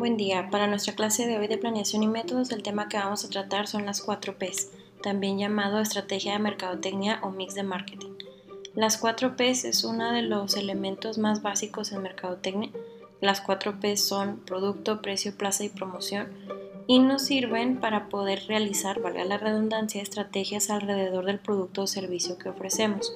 Buen día. Para nuestra clase de hoy de planeación y métodos, el tema que vamos a tratar son las 4 Ps, también llamado estrategia de mercadotecnia o mix de marketing. Las 4 Ps es uno de los elementos más básicos en mercadotecnia. Las 4 Ps son producto, precio, plaza y promoción y nos sirven para poder realizar, valga la redundancia, estrategias alrededor del producto o servicio que ofrecemos.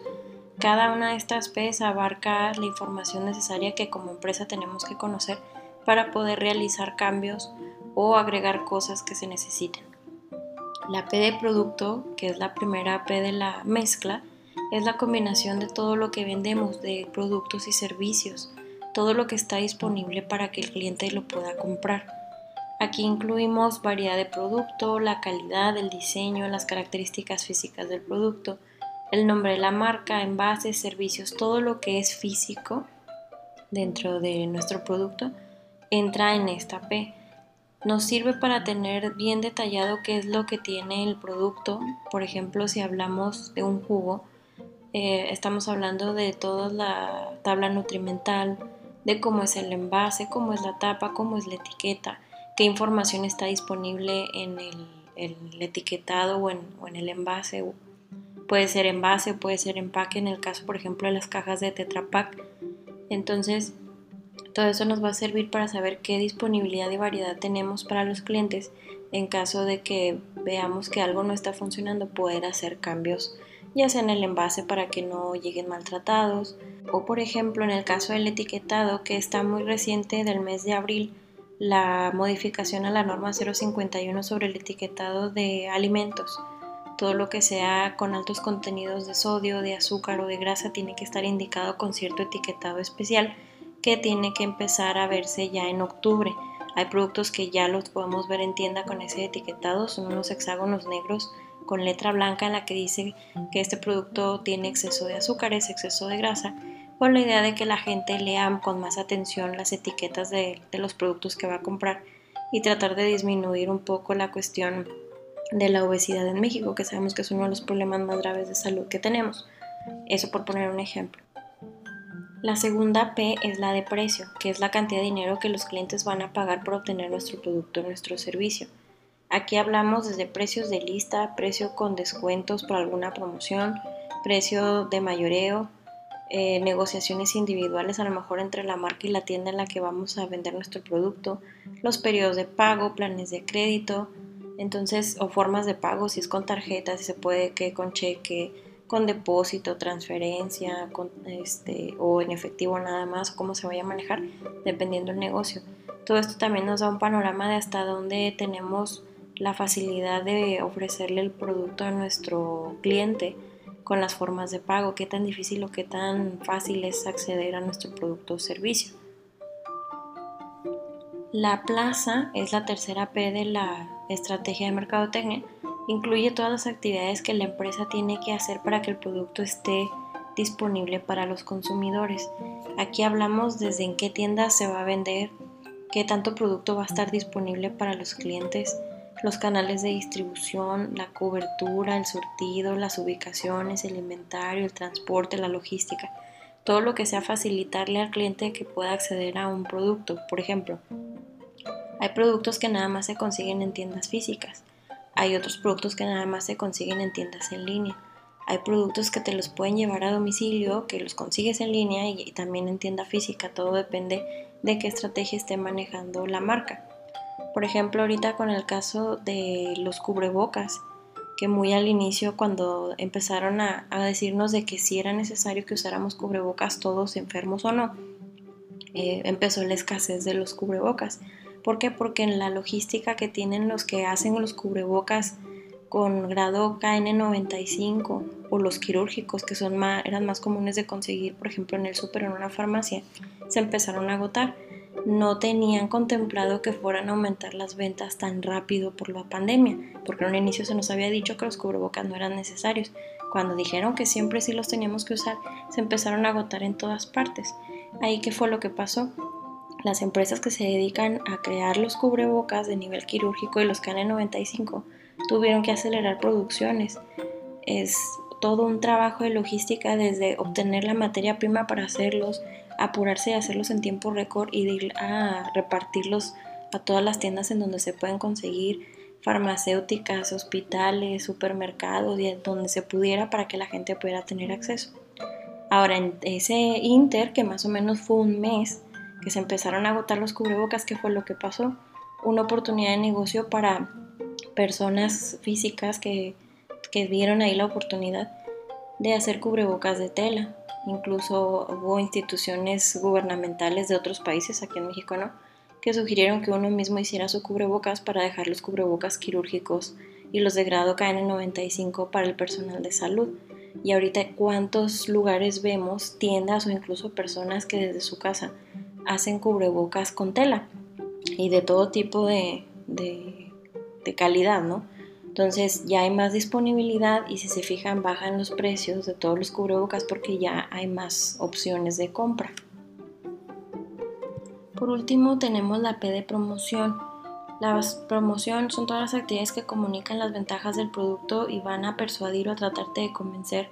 Cada una de estas Ps abarca la información necesaria que como empresa tenemos que conocer para poder realizar cambios o agregar cosas que se necesiten. La P de producto, que es la primera P de la mezcla, es la combinación de todo lo que vendemos, de productos y servicios, todo lo que está disponible para que el cliente lo pueda comprar. Aquí incluimos variedad de producto, la calidad, el diseño, las características físicas del producto, el nombre de la marca, envases, servicios, todo lo que es físico dentro de nuestro producto entra en esta P. Nos sirve para tener bien detallado qué es lo que tiene el producto. Por ejemplo, si hablamos de un jugo, eh, estamos hablando de toda la tabla nutrimental, de cómo es el envase, cómo es la tapa, cómo es la etiqueta, qué información está disponible en el, etiquetado o en, el envase. Puede ser envase, puede ser empaque, en el caso, por ejemplo, de las cajas de Tetra Pak. Entonces, todo eso nos va a servir para saber qué disponibilidad y variedad tenemos para los clientes en caso de que veamos que algo no está funcionando, poder hacer cambios ya sea en el envase para que no lleguen maltratados o por ejemplo en el caso del etiquetado que está muy reciente del mes de abril la modificación a la norma 051 sobre el etiquetado de alimentos. Todo lo que sea con altos contenidos de sodio, de azúcar o de grasa tiene que estar indicado con cierto etiquetado especial que tiene que empezar a verse ya en octubre. Hay productos que ya los podemos ver en tienda con ese etiquetado, son unos hexágonos negros con letra blanca en la que dice que este producto tiene exceso de azúcares, exceso de grasa, con la idea de que la gente lea con más atención las etiquetas de, de los productos que va a comprar y tratar de disminuir un poco la cuestión de la obesidad en México, que sabemos que es uno de los problemas más graves de salud que tenemos. Eso por poner un ejemplo. La segunda P es la de precio, que es la cantidad de dinero que los clientes van a pagar por obtener nuestro producto o nuestro servicio. Aquí hablamos desde precios de lista, precio con descuentos por alguna promoción, precio de mayoreo, eh, negociaciones individuales a lo mejor entre la marca y la tienda en la que vamos a vender nuestro producto, los periodos de pago, planes de crédito, entonces o formas de pago, si es con tarjeta, si se puede que con cheque, con depósito, transferencia, este, o en efectivo nada más, cómo se vaya a manejar, dependiendo del negocio. Todo esto también nos da un panorama de hasta dónde tenemos la facilidad de ofrecerle el producto a nuestro cliente con las formas de pago, qué tan difícil o qué tan fácil es acceder a nuestro producto o servicio. La plaza es la tercera P de la estrategia de mercadotecnia Incluye todas las actividades que la empresa tiene que hacer para que el producto esté disponible para los consumidores. Aquí hablamos desde en qué tienda se va a vender, qué tanto producto va a estar disponible para los clientes, los canales de distribución, la cobertura, el surtido, las ubicaciones, el inventario, el transporte, la logística, todo lo que sea facilitarle al cliente que pueda acceder a un producto. Por ejemplo, hay productos que nada más se consiguen en tiendas físicas. Hay otros productos que nada más se consiguen en tiendas en línea. Hay productos que te los pueden llevar a domicilio, que los consigues en línea y, también en tienda física. Todo depende de qué estrategia esté manejando la marca. Por ejemplo, ahorita con el caso de los cubrebocas, que muy al inicio cuando empezaron a, decirnos de que si era necesario que usáramos cubrebocas todos enfermos o no, eh, empezó la escasez de los cubrebocas. ¿Por qué? Porque en la logística que tienen los que hacen los cubrebocas con grado KN95 o los quirúrgicos que eran más comunes de conseguir, por ejemplo, en el súper o en una farmacia, se empezaron a agotar. No tenían contemplado que fueran a aumentar las ventas tan rápido por la pandemia, porque en un inicio se nos había dicho que los cubrebocas no eran necesarios. Cuando dijeron que siempre sí los teníamos que usar, se empezaron a agotar en todas partes. Ahí qué fue lo que pasó? Las empresas que se dedican a crear los cubrebocas de nivel quirúrgico y los KN95 tuvieron que acelerar producciones. Es todo un trabajo de logística desde obtener la materia prima para hacerlos, apurarse y hacerlos en tiempo récord y ir a repartirlos a todas las tiendas en donde se pueden conseguir farmacéuticas, hospitales, supermercados y donde se pudiera para que la gente pudiera tener acceso. Ahora, en ese inter, que más o menos fue un mes, que se empezaron a agotar los cubrebocas, ¿qué fue lo que pasó? Una oportunidad de negocio para personas físicas que, que vieron ahí la oportunidad de hacer cubrebocas de tela. Incluso hubo instituciones gubernamentales de otros países, aquí en México no, que sugirieron que uno mismo hiciera su cubrebocas para dejar los cubrebocas quirúrgicos y los de grado KN95 para el personal de salud. Y ahorita cuántos lugares vemos, tiendas o incluso personas que desde su casa hacen cubrebocas con tela y de todo tipo de, de, calidad, ¿no? Entonces ya hay más disponibilidad y si se fijan bajan los precios de todos los cubrebocas porque ya hay más opciones de compra. Por último tenemos la P de promoción. La promoción son todas las actividades que comunican las ventajas del producto y van a persuadir o a tratarte de convencer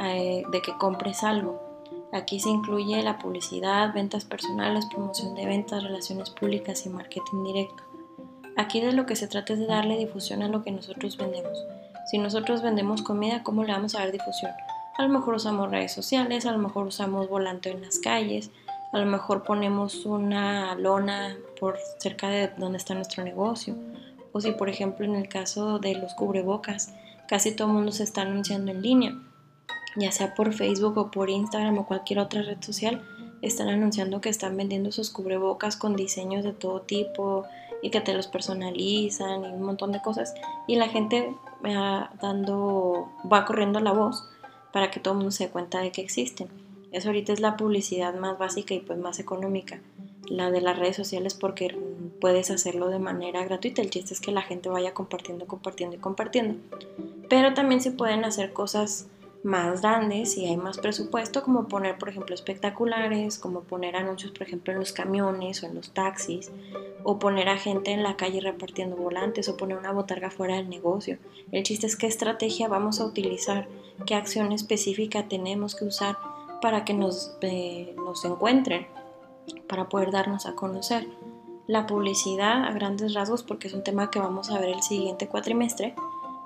eh, de que compres algo. Aquí se incluye la publicidad, ventas personales, promoción de ventas, relaciones públicas y marketing directo. Aquí de lo que se trata es de darle difusión a lo que nosotros vendemos. Si nosotros vendemos comida, ¿cómo le vamos a dar difusión? A lo mejor usamos redes sociales, a lo mejor usamos volante en las calles, a lo mejor ponemos una lona por cerca de donde está nuestro negocio. O si, por ejemplo, en el caso de los cubrebocas, casi todo el mundo se está anunciando en línea, ya sea por Facebook o por Instagram o cualquier otra red social, están anunciando que están vendiendo sus cubrebocas con diseños de todo tipo y que te los personalizan y un montón de cosas. Y la gente va dando, va corriendo la voz para que todo el mundo se dé cuenta de que existen. Eso ahorita es la publicidad más básica y pues más económica. La de las redes sociales porque puedes hacerlo de manera gratuita. El chiste es que la gente vaya compartiendo, compartiendo y compartiendo. Pero también se pueden hacer cosas más grandes y hay más presupuesto, como poner, por ejemplo, espectaculares, como poner anuncios, por ejemplo, en los camiones o en los taxis, o poner a gente en la calle repartiendo volantes, o poner una botarga fuera del negocio. El chiste es qué estrategia vamos a utilizar, qué acción específica tenemos que usar para que nos, eh, nos encuentren, para poder darnos a conocer. La publicidad a grandes rasgos, porque es un tema que vamos a ver el siguiente cuatrimestre,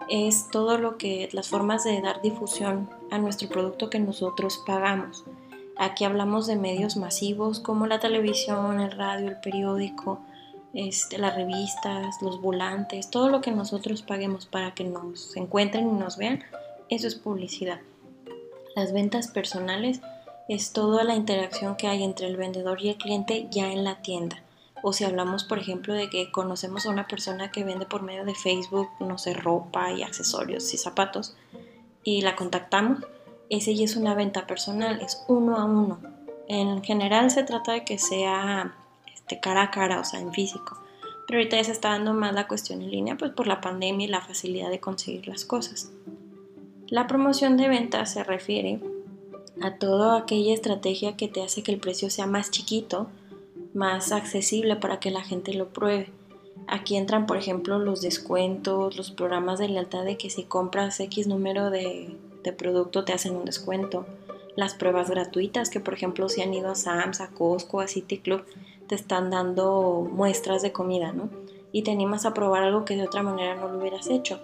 es todo lo que las formas de dar difusión a nuestro producto que nosotros pagamos. Aquí hablamos de medios masivos como la televisión, el radio, el periódico, este, las revistas, los volantes, todo lo que nosotros paguemos para que nos encuentren y nos vean, eso es publicidad. Las ventas personales es toda la interacción que hay entre el vendedor y el cliente ya en la tienda. O si hablamos, por ejemplo, de que conocemos a una persona que vende por medio de Facebook, no sé, ropa y accesorios y zapatos, y la contactamos, ese ya es una venta personal, es uno a uno. En general se trata de que sea este, cara a cara, o sea, en físico. Pero ahorita ya se está dando más la cuestión en línea, pues por la pandemia y la facilidad de conseguir las cosas. La promoción de ventas se refiere a toda aquella estrategia que te hace que el precio sea más chiquito, más accesible para que la gente lo pruebe. Aquí entran, por ejemplo, los descuentos, los programas de lealtad de que si compras X número de, de producto te hacen un descuento, las pruebas gratuitas que, por ejemplo, si han ido a Sam's, a Costco, a City Club, te están dando muestras de comida, ¿no? Y te animas a probar algo que de otra manera no lo hubieras hecho.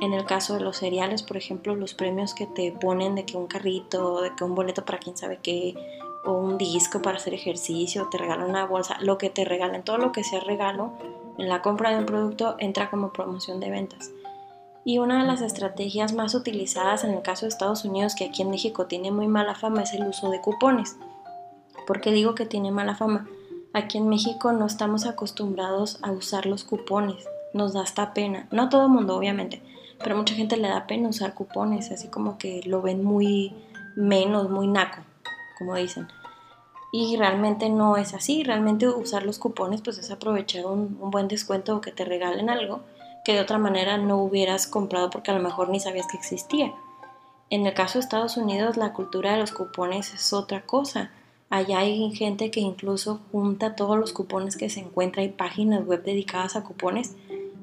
En el caso de los cereales, por ejemplo, los premios que te ponen de que un carrito, de que un boleto para quién sabe qué, o un disco para hacer ejercicio, te regalan una bolsa, lo que te regalen, todo lo que sea regalo en la compra de un producto entra como promoción de ventas. Y una de las estrategias más utilizadas en el caso de Estados Unidos, que aquí en México tiene muy mala fama, es el uso de cupones. ¿Por qué digo que tiene mala fama? Aquí en México no estamos acostumbrados a usar los cupones, nos da hasta pena, no todo el mundo obviamente, pero mucha gente le da pena usar cupones, así como que lo ven muy menos, muy naco, como dicen. Y realmente no es así, realmente usar los cupones pues es aprovechar un, buen descuento o que te regalen algo que de otra manera no hubieras comprado porque a lo mejor ni sabías que existía. En el caso de Estados Unidos la cultura de los cupones es otra cosa. Allá hay gente que incluso junta todos los cupones que se encuentra, hay páginas web dedicadas a cupones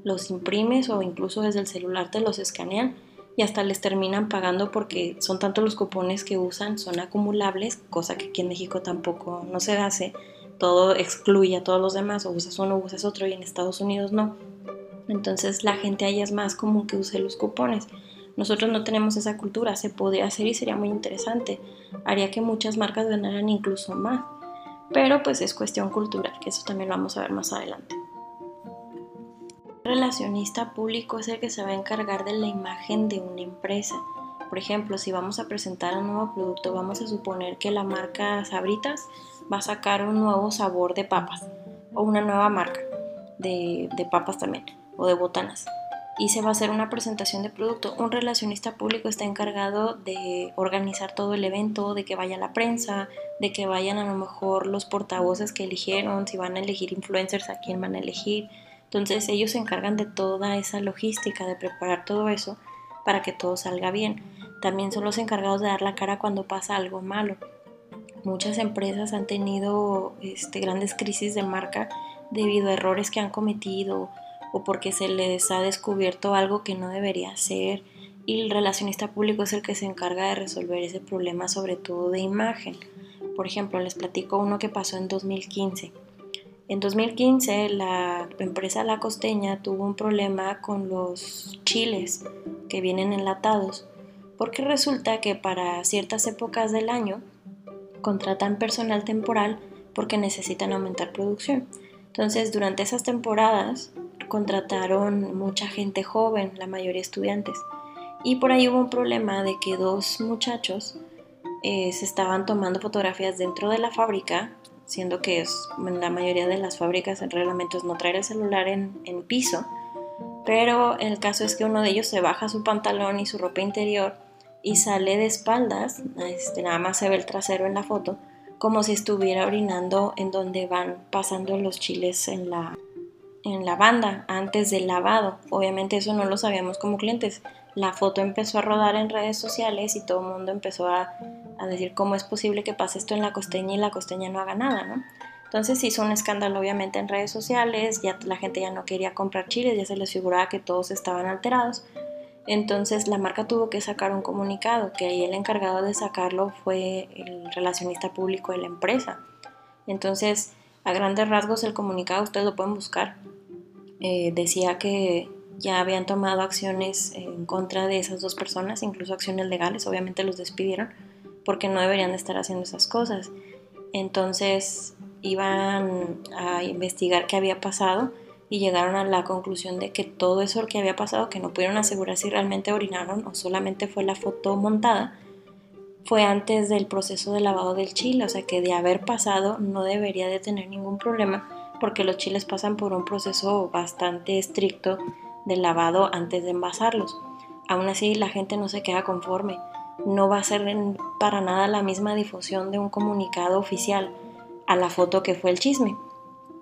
los imprimes o incluso desde el celular te los escanean y hasta les terminan pagando porque son tantos los cupones que usan, son acumulables, cosa que aquí en México tampoco no se hace, todo excluye a todos los demás, o usas uno, o usas otro, y en Estados Unidos no. Entonces la gente ahí es más común que use los cupones. Nosotros no tenemos esa cultura, se podría hacer y sería muy interesante. Haría que muchas marcas ganaran incluso más. Pero pues es cuestión cultural, que eso también lo vamos a ver más adelante. El relacionista público es el que se va a encargar de la imagen de una empresa. Por ejemplo, si vamos a presentar un nuevo producto, vamos a suponer que la marca Sabritas va a sacar un nuevo sabor de papas o una nueva marca de, de papas también o de botanas y se va a hacer una presentación de producto. Un relacionista público está encargado de organizar todo el evento, de que vaya la prensa, de que vayan a lo mejor los portavoces que eligieron, si van a elegir influencers, a quién van a elegir. Entonces ellos se encargan de toda esa logística, de preparar todo eso para que todo salga bien. También son los encargados de dar la cara cuando pasa algo malo. Muchas empresas han tenido este, grandes crisis de marca debido a errores que han cometido o porque se les ha descubierto algo que no debería ser y el relacionista público es el que se encarga de resolver ese problema sobre todo de imagen. Por ejemplo, les platico uno que pasó en 2015. En 2015 la empresa La Costeña tuvo un problema con los chiles que vienen enlatados porque resulta que para ciertas épocas del año contratan personal temporal porque necesitan aumentar producción. Entonces, durante esas temporadas contrataron mucha gente joven, la mayoría estudiantes. Y por ahí hubo un problema de que dos muchachos eh, se estaban tomando fotografías dentro de la fábrica, siendo que es, en la mayoría de las fábricas el reglamento es no traer el celular en, piso. Pero el caso es que uno de ellos se baja su pantalón y su ropa interior y sale de espaldas, este, nada más se ve el trasero en la foto, como si estuviera orinando en donde van pasando los chiles en la, en la banda antes del lavado. Obviamente eso no lo sabíamos como clientes. La foto empezó a rodar en redes sociales y todo el mundo empezó a, decir cómo es posible que pase esto en la costeña y la costeña no haga nada, ¿no? Entonces hizo un escándalo obviamente en redes sociales, ya la gente ya no quería comprar chiles, ya se les figuraba que todos estaban alterados. Entonces la marca tuvo que sacar un comunicado, que ahí el encargado de sacarlo fue el relacionista público de la empresa. Entonces, a grandes rasgos el comunicado ustedes lo pueden buscar. Eh, decía que ya habían tomado acciones en contra de esas dos personas, incluso acciones legales, obviamente los despidieron porque no deberían de estar haciendo esas cosas. Entonces iban a investigar qué había pasado y llegaron a la conclusión de que todo eso que había pasado, que no pudieron asegurar si realmente orinaron o solamente fue la foto montada, fue antes del proceso de lavado del chile, o sea que de haber pasado no debería de tener ningún problema porque los chiles pasan por un proceso bastante estricto de lavado antes de envasarlos. Aún así la gente no se queda conforme. No va a ser para nada la misma difusión de un comunicado oficial a la foto que fue el chisme.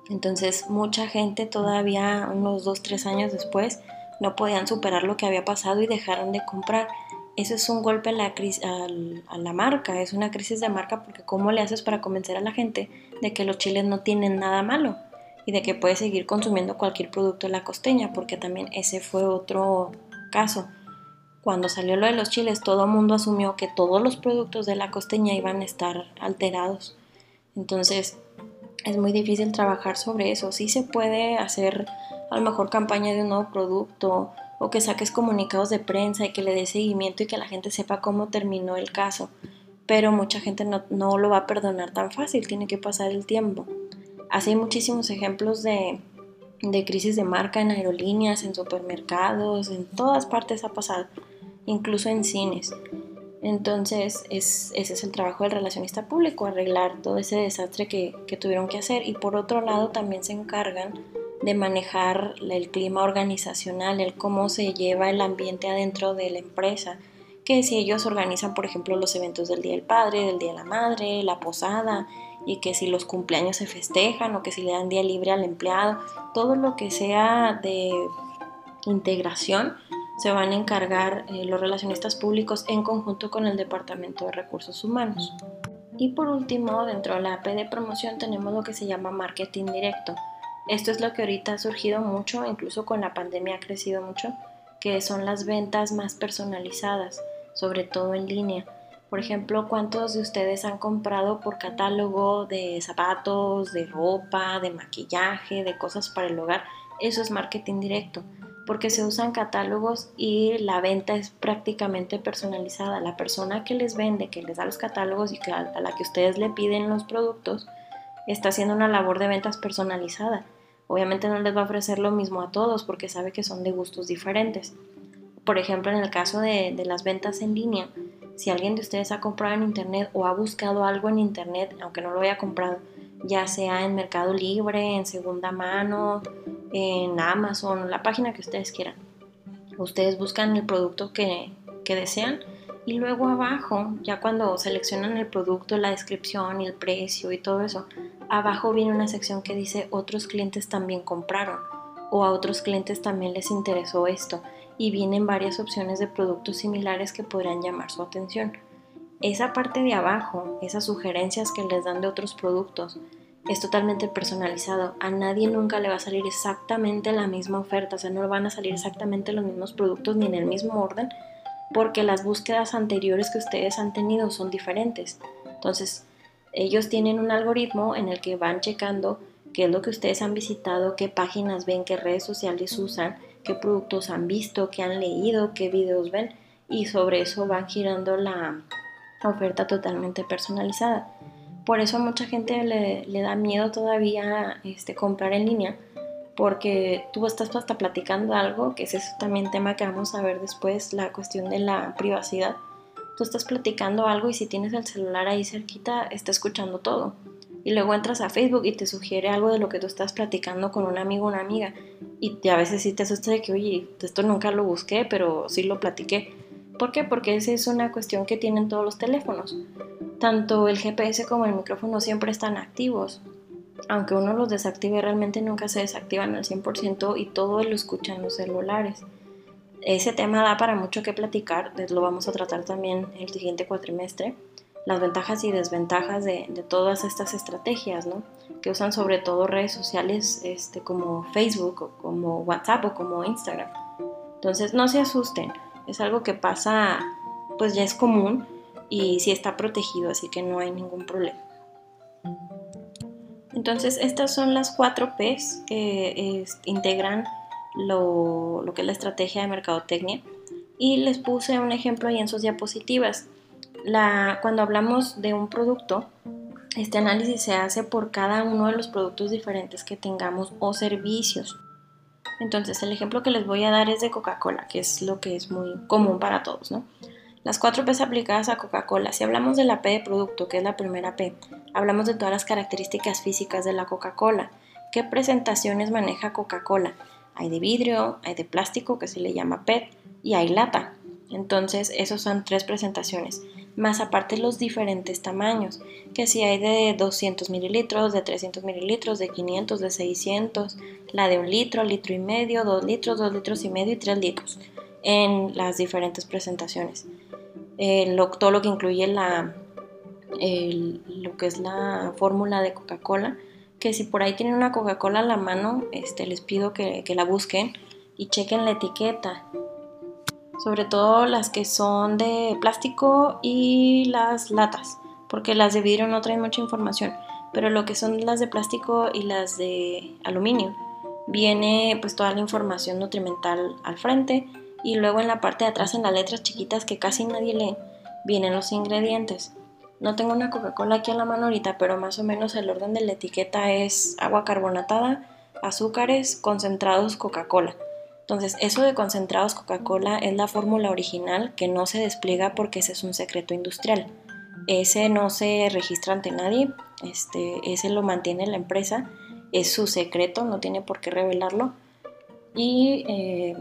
Entonces mucha gente todavía unos 2-3 años después no podían superar lo que había pasado y dejaron de comprar. Eso es un golpe a la, a la marca, es una crisis de marca porque ¿cómo le haces para convencer a la gente de que los chiles no tienen nada malo? Y de que puede seguir consumiendo cualquier producto de la costeña, porque también ese fue otro caso. Cuando salió lo de los chiles, todo el mundo asumió que todos los productos de la costeña iban a estar alterados. Entonces, es muy difícil trabajar sobre eso. Sí se puede hacer a lo mejor campaña de un nuevo producto o que saques comunicados de prensa y que le dé seguimiento y que la gente sepa cómo terminó el caso. Pero mucha gente no, no lo va a perdonar tan fácil, tiene que pasar el tiempo. Así hay muchísimos ejemplos de, crisis de marca en aerolíneas, en supermercados, en todas partes ha pasado, incluso en cines. Entonces, ese es el trabajo del relacionista público, arreglar todo ese desastre que, que, tuvieron que hacer. Y por otro lado, también se encargan de manejar el clima organizacional, el cómo se lleva el ambiente adentro de la empresa. Que si ellos organizan, por ejemplo, los eventos del Día del Padre, del Día de la Madre, la posada, y que si los cumpleaños se festejan o que si le dan día libre al empleado, todo lo que sea de integración se van a encargar eh, los relacionistas públicos en conjunto con el Departamento de Recursos Humanos. Y por último, dentro de la AP de promoción tenemos lo que se llama marketing directo. Esto es lo que ahorita ha surgido mucho, incluso con la pandemia ha crecido mucho, que son las ventas más personalizadas, sobre todo en línea Por ejemplo, ¿cuántos de ustedes han comprado por catálogo de zapatos, de ropa, de maquillaje, de cosas para el hogar? Eso es marketing directo, porque se usan catálogos y la venta es prácticamente personalizada. La persona que les vende, que les da los catálogos y a la que ustedes le piden los productos, está haciendo una labor de ventas personalizada. Obviamente no les va a ofrecer lo mismo a todos porque sabe que son de gustos diferentes. Por ejemplo, en el caso de, de las ventas en línea, si alguien de ustedes ha comprado en internet o ha buscado algo en internet, aunque no lo haya comprado, ya sea en Mercado Libre, en segunda mano, en Amazon, la página que ustedes quieran. Ustedes buscan el producto que, que desean y luego abajo, ya cuando seleccionan el producto, la descripción y el precio y todo eso, abajo viene una sección que dice otros clientes también compraron o a otros clientes también les interesó esto y vienen varias opciones de productos similares que podrían llamar su atención. Esa parte de abajo, esas sugerencias que les dan de otros productos, es totalmente personalizado. A nadie nunca le va a salir exactamente la misma oferta, o sea, no van a salir exactamente los mismos productos ni en el mismo orden, porque las búsquedas anteriores que ustedes han tenido son diferentes. Entonces, ellos tienen un algoritmo en el que van checando qué es lo que ustedes han visitado, qué páginas ven, qué redes sociales usan, qué productos han visto, qué han leído, qué videos ven y sobre eso van girando la oferta totalmente personalizada. Por eso a mucha gente le, da miedo todavía este, comprar en línea porque tú estás hasta platicando algo, que es eso también tema que vamos a ver después, la cuestión de la privacidad. Tú estás platicando algo y si tienes el celular ahí cerquita, está escuchando todo y luego entras a Facebook y te sugiere algo de lo que tú estás platicando con un amigo o una amiga y a veces sí te asusta de que, oye, esto nunca lo busqué, pero sí lo platiqué. ¿Por qué? Porque esa es una cuestión que tienen todos los teléfonos. Tanto el GPS como el micrófono siempre están activos. Aunque uno los desactive, realmente nunca se desactivan al 100% y todo lo escuchan los celulares. Ese tema da para mucho que platicar, lo vamos a tratar también el siguiente cuatrimestre las ventajas y desventajas de, todas estas estrategias, ¿no? Que usan sobre todo redes sociales este, como Facebook, como WhatsApp o como Instagram. Entonces no se asusten, es algo que pasa, pues ya es común y sí está protegido, así que no hay ningún problema. Entonces estas son las cuatro P's que integran lo, lo que es la estrategia de mercadotecnia y les puse un ejemplo ahí en sus diapositivas cuando hablamos de un producto, este análisis se hace por cada uno de los productos diferentes que tengamos o servicios. Entonces, el ejemplo que les voy a dar es de Coca-Cola, que es lo que es muy común para todos, ¿no? Las cuatro P aplicadas a Coca-Cola. Si hablamos de la P de producto, que es la primera P, hablamos de todas las características físicas de la Coca-Cola. ¿Qué presentaciones maneja Coca-Cola? Hay de vidrio, hay de plástico, que se le llama PET, y hay lata. Entonces, esos son tres presentaciones más aparte los diferentes tamaños, que si hay de 200 mililitros, de 300 mililitros, de 500, de 600, la de un litro, litro y medio, dos litros, dos litros y medio y tres litros en las diferentes presentaciones. todo lo que incluye la, lo que es la fórmula de Coca-Cola, que si por ahí tienen una Coca-Cola a la mano, este, les pido que, que la busquen y chequen la etiqueta sobre todo las que son de plástico y las latas, porque las de vidrio no traen mucha información, pero lo que son las de plástico y las de aluminio, viene pues toda la información nutrimental al frente y luego en la parte de atrás en las letras chiquitas que casi nadie lee, vienen los ingredientes. No tengo una Coca-Cola aquí en la mano ahorita, pero más o menos el orden de la etiqueta es agua carbonatada, azúcares, concentrados, Coca-Cola. Entonces, eso de concentrados Coca-Cola es la fórmula original que no se despliega porque ese es un secreto industrial. Ese no se registra ante nadie, este, ese lo mantiene la empresa, es su secreto, no tiene por qué revelarlo. Y eh,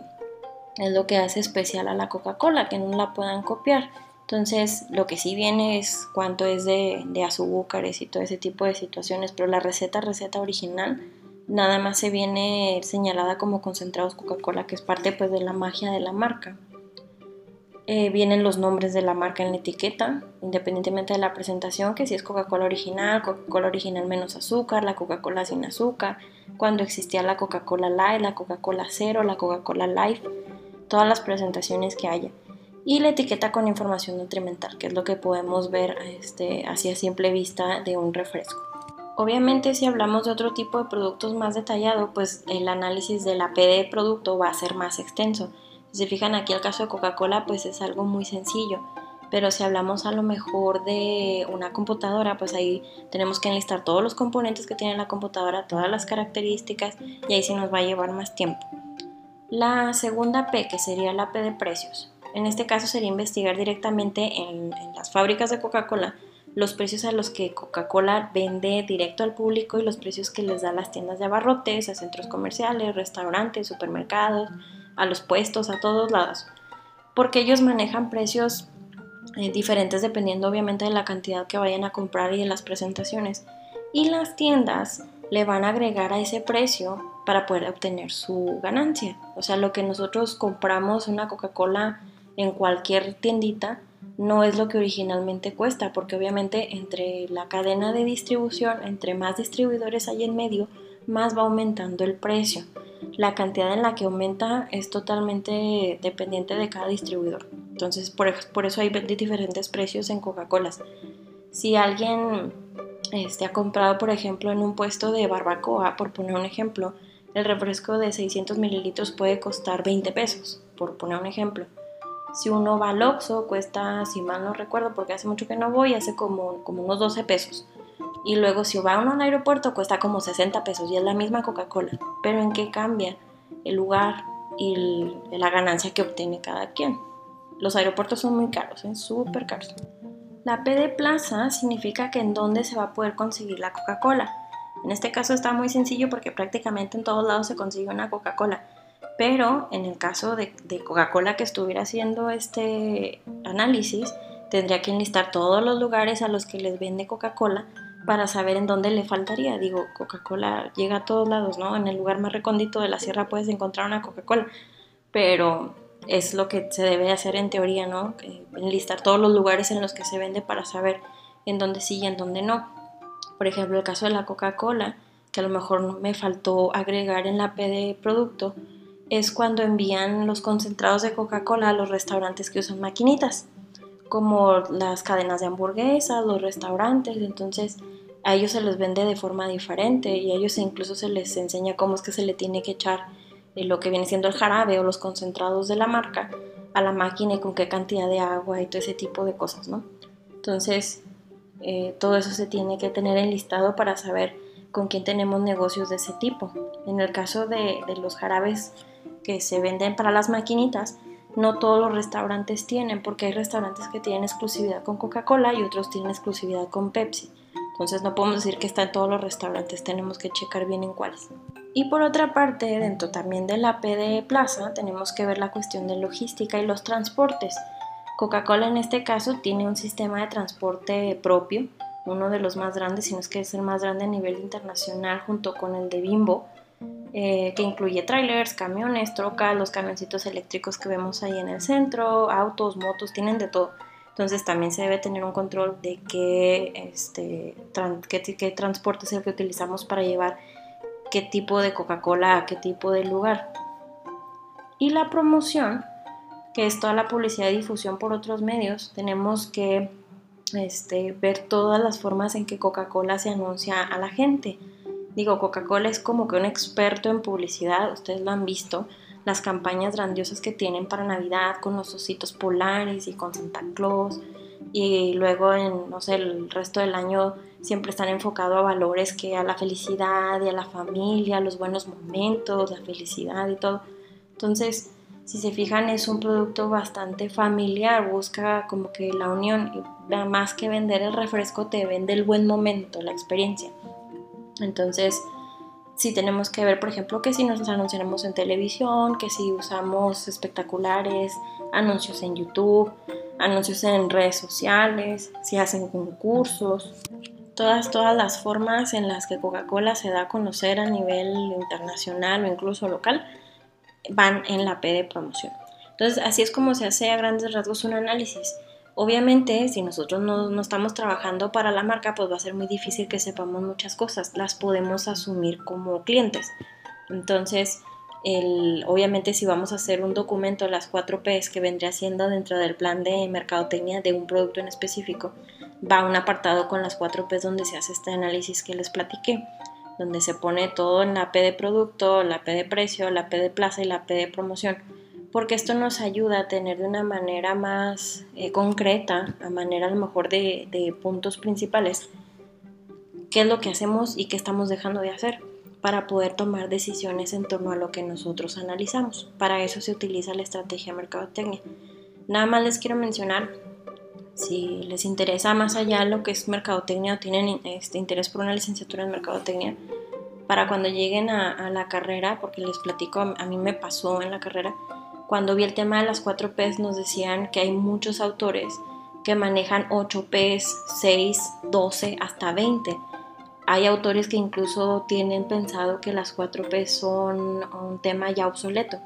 es lo que hace especial a la Coca-Cola, que no la puedan copiar. Entonces, lo que sí viene es cuánto es de, de azúcares y todo ese tipo de situaciones, pero la receta, receta original, nada más se viene señalada como concentrados Coca-Cola, que es parte pues de la magia de la marca. Eh, vienen los nombres de la marca en la etiqueta, independientemente de la presentación, que si es Coca-Cola original, Coca-Cola original menos azúcar, la Coca-Cola sin azúcar, cuando existía la Coca-Cola Light, la Coca-Cola Cero, la Coca-Cola Life, todas las presentaciones que haya. y la etiqueta con información nutrimental, que es lo que podemos ver este, así a simple vista de un refresco. Obviamente si hablamos de otro tipo de productos más detallado, pues el análisis de la P de producto va a ser más extenso. Si se fijan aquí el caso de Coca-Cola, pues es algo muy sencillo. Pero si hablamos a lo mejor de una computadora, pues ahí tenemos que enlistar todos los componentes que tiene la computadora, todas las características y ahí sí nos va a llevar más tiempo. La segunda P, que sería la P de precios. En este caso sería investigar directamente en, las fábricas de Coca-Cola los precios a los que Coca-Cola vende directo al público y los precios que les da las tiendas de abarrotes, a centros comerciales, restaurantes, supermercados, a los puestos, a todos lados. Porque ellos manejan precios eh, diferentes dependiendo obviamente de la cantidad que vayan a comprar y de las presentaciones. Y las tiendas le van a agregar a ese precio para poder obtener su ganancia. O sea, lo que nosotros compramos una Coca-Cola en cualquier tiendita no es lo que originalmente cuesta, porque obviamente entre la cadena de distribución, entre más distribuidores hay en medio, más va aumentando el precio. La cantidad en la que aumenta es totalmente dependiente de cada distribuidor. Entonces, por, eso hay diferentes precios en Coca-Cola. Si alguien este, ha comprado, por ejemplo, en un puesto de barbacoa, por poner un ejemplo, el refresco de 600 mililitros puede costar 20 pesos, por poner un ejemplo. Si uno va al Oxxo, cuesta, si mal no recuerdo, porque hace mucho que no voy, hace como, como unos 12 pesos. Y luego si va uno al aeropuerto cuesta como 60 pesos y es la misma Coca-Cola. Pero ¿en qué cambia el lugar y la ganancia que obtiene cada quien? Los aeropuertos son muy caros, ¿eh? súper caros. La P de plaza significa que en dónde se va a poder conseguir la Coca-Cola. En este caso está muy sencillo porque prácticamente en todos lados se consigue una Coca-Cola. Pero en el caso de, de Coca-Cola que estuviera haciendo este análisis, tendría que enlistar todos los lugares a los que les vende Coca-Cola para saber en dónde le faltaría. Digo, Coca-Cola llega a todos lados, ¿no? En el lugar más recóndito de la sierra puedes encontrar una Coca-Cola, pero es lo que se debe hacer en teoría, ¿no? Enlistar todos los lugares en los que se vende para saber en dónde sí y en dónde no. Por ejemplo, el caso de la Coca-Cola, que a lo mejor me faltó agregar en la P de producto, es cuando envían los concentrados de Coca-Cola a los restaurantes que usan maquinitas como las cadenas de hamburguesas, los restaurantes, entonces a ellos se les vende de forma diferente y a ellos incluso se les enseña cómo es que se le tiene que echar eh, lo que viene siendo el jarabe o los concentrados de la marca a la máquina y con qué cantidad de agua y todo ese tipo de cosas, ¿no? Entonces, eh, todo eso se tiene que tener enlistado para saber con quién tenemos negocios de ese tipo. En el caso de, de los jarabes que se venden para las maquinitas, no todos los restaurantes tienen, porque hay restaurantes que tienen exclusividad con Coca-Cola y otros tienen exclusividad con Pepsi. Entonces no podemos decir que está en todos los restaurantes, tenemos que checar bien en cuáles. Y por otra parte, dentro también de la P de Plaza, tenemos que ver la cuestión de logística y los transportes. Coca-Cola en este caso tiene un sistema de transporte propio, uno de los más grandes, si no es que es el más grande a nivel internacional junto con el de Bimbo, eh, que incluye trailers, camiones, trocas, los camioncitos eléctricos que vemos ahí en el centro, autos, motos, tienen de todo. Entonces también se debe tener un control de qué, este, transporte es el que utilizamos para llevar qué tipo de Coca-Cola a qué tipo de lugar. Y la promoción, que es toda la publicidad y difusión por otros medios, tenemos que este, ver todas las formas en que Coca-Cola se anuncia a la gente. Digo, Coca-Cola es como que un experto en publicidad, ustedes lo han visto, las campañas grandiosas que tienen para Navidad con los ositos polares y con Santa Claus. Y luego en, no sé, el resto del año siempre están enfocados a valores que a la felicidad y a la familia, a los buenos momentos, la felicidad y todo. Entonces, si se fijan, es un producto bastante familiar, busca como que la unión, y más que vender el refresco, te vende el buen momento, la experiencia. Entonces, si tenemos que ver, por ejemplo, que si nos anunciamos en televisión, que si usamos espectaculares, anuncios en YouTube, anuncios en redes sociales, si hacen concursos, todas, todas las formas en las que Coca-Cola se da a conocer a nivel internacional o incluso local van en la P de promoción. Entonces, así es como se hace a grandes rasgos un análisis. Obviamente, si nosotros no, estamos trabajando para la marca, pues va a ser muy difícil que sepamos muchas cosas. Las podemos asumir como clientes. Entonces, obviamente si vamos a hacer un documento, las 4 Ps que vendría siendo dentro del plan de mercadotecnia de un producto en específico, va un apartado con las 4 Ps donde se hace este análisis que les platiqué, donde se pone todo en la P de producto, la P de precio, la P de plaza y la P de promoción, porque esto nos ayuda a tener de una manera más eh, concreta, a manera a lo mejor de, de puntos principales, qué es lo que hacemos y qué estamos dejando de hacer para poder tomar decisiones en torno a lo que nosotros analizamos. Para eso se utiliza la estrategia mercadotecnia. Nada más les quiero mencionar, si les interesa más allá lo que es mercadotecnia o tienen este interés por una licenciatura en mercadotecnia, para cuando lleguen a, la carrera, porque les platico, a mí me pasó en la carrera, cuando vi el tema de las 4 Ps nos decían que hay muchos autores que manejan 8 Ps, 6, 12, hasta 20 hay autores que incluso tienen pensado que las 4P son un tema ya obsoleto.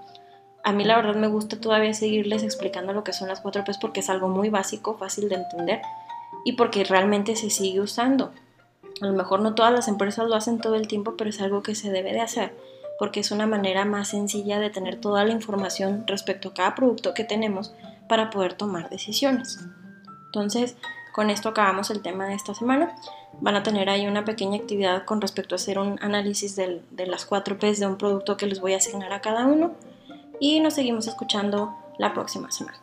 A mí la verdad me gusta todavía seguirles explicando lo que son las 4P porque es algo muy básico, fácil de entender y porque realmente se sigue usando. A lo mejor no todas las empresas lo hacen todo el tiempo, pero es algo que se debe de hacer porque es una manera más sencilla de tener toda la información respecto a cada producto que tenemos para poder tomar decisiones. Entonces, con esto acabamos el tema de esta semana. Van a tener ahí una pequeña actividad con respecto a hacer un análisis de las cuatro P's de un producto que les voy a asignar a cada uno. Y nos seguimos escuchando la próxima semana.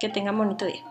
Que tengan bonito día.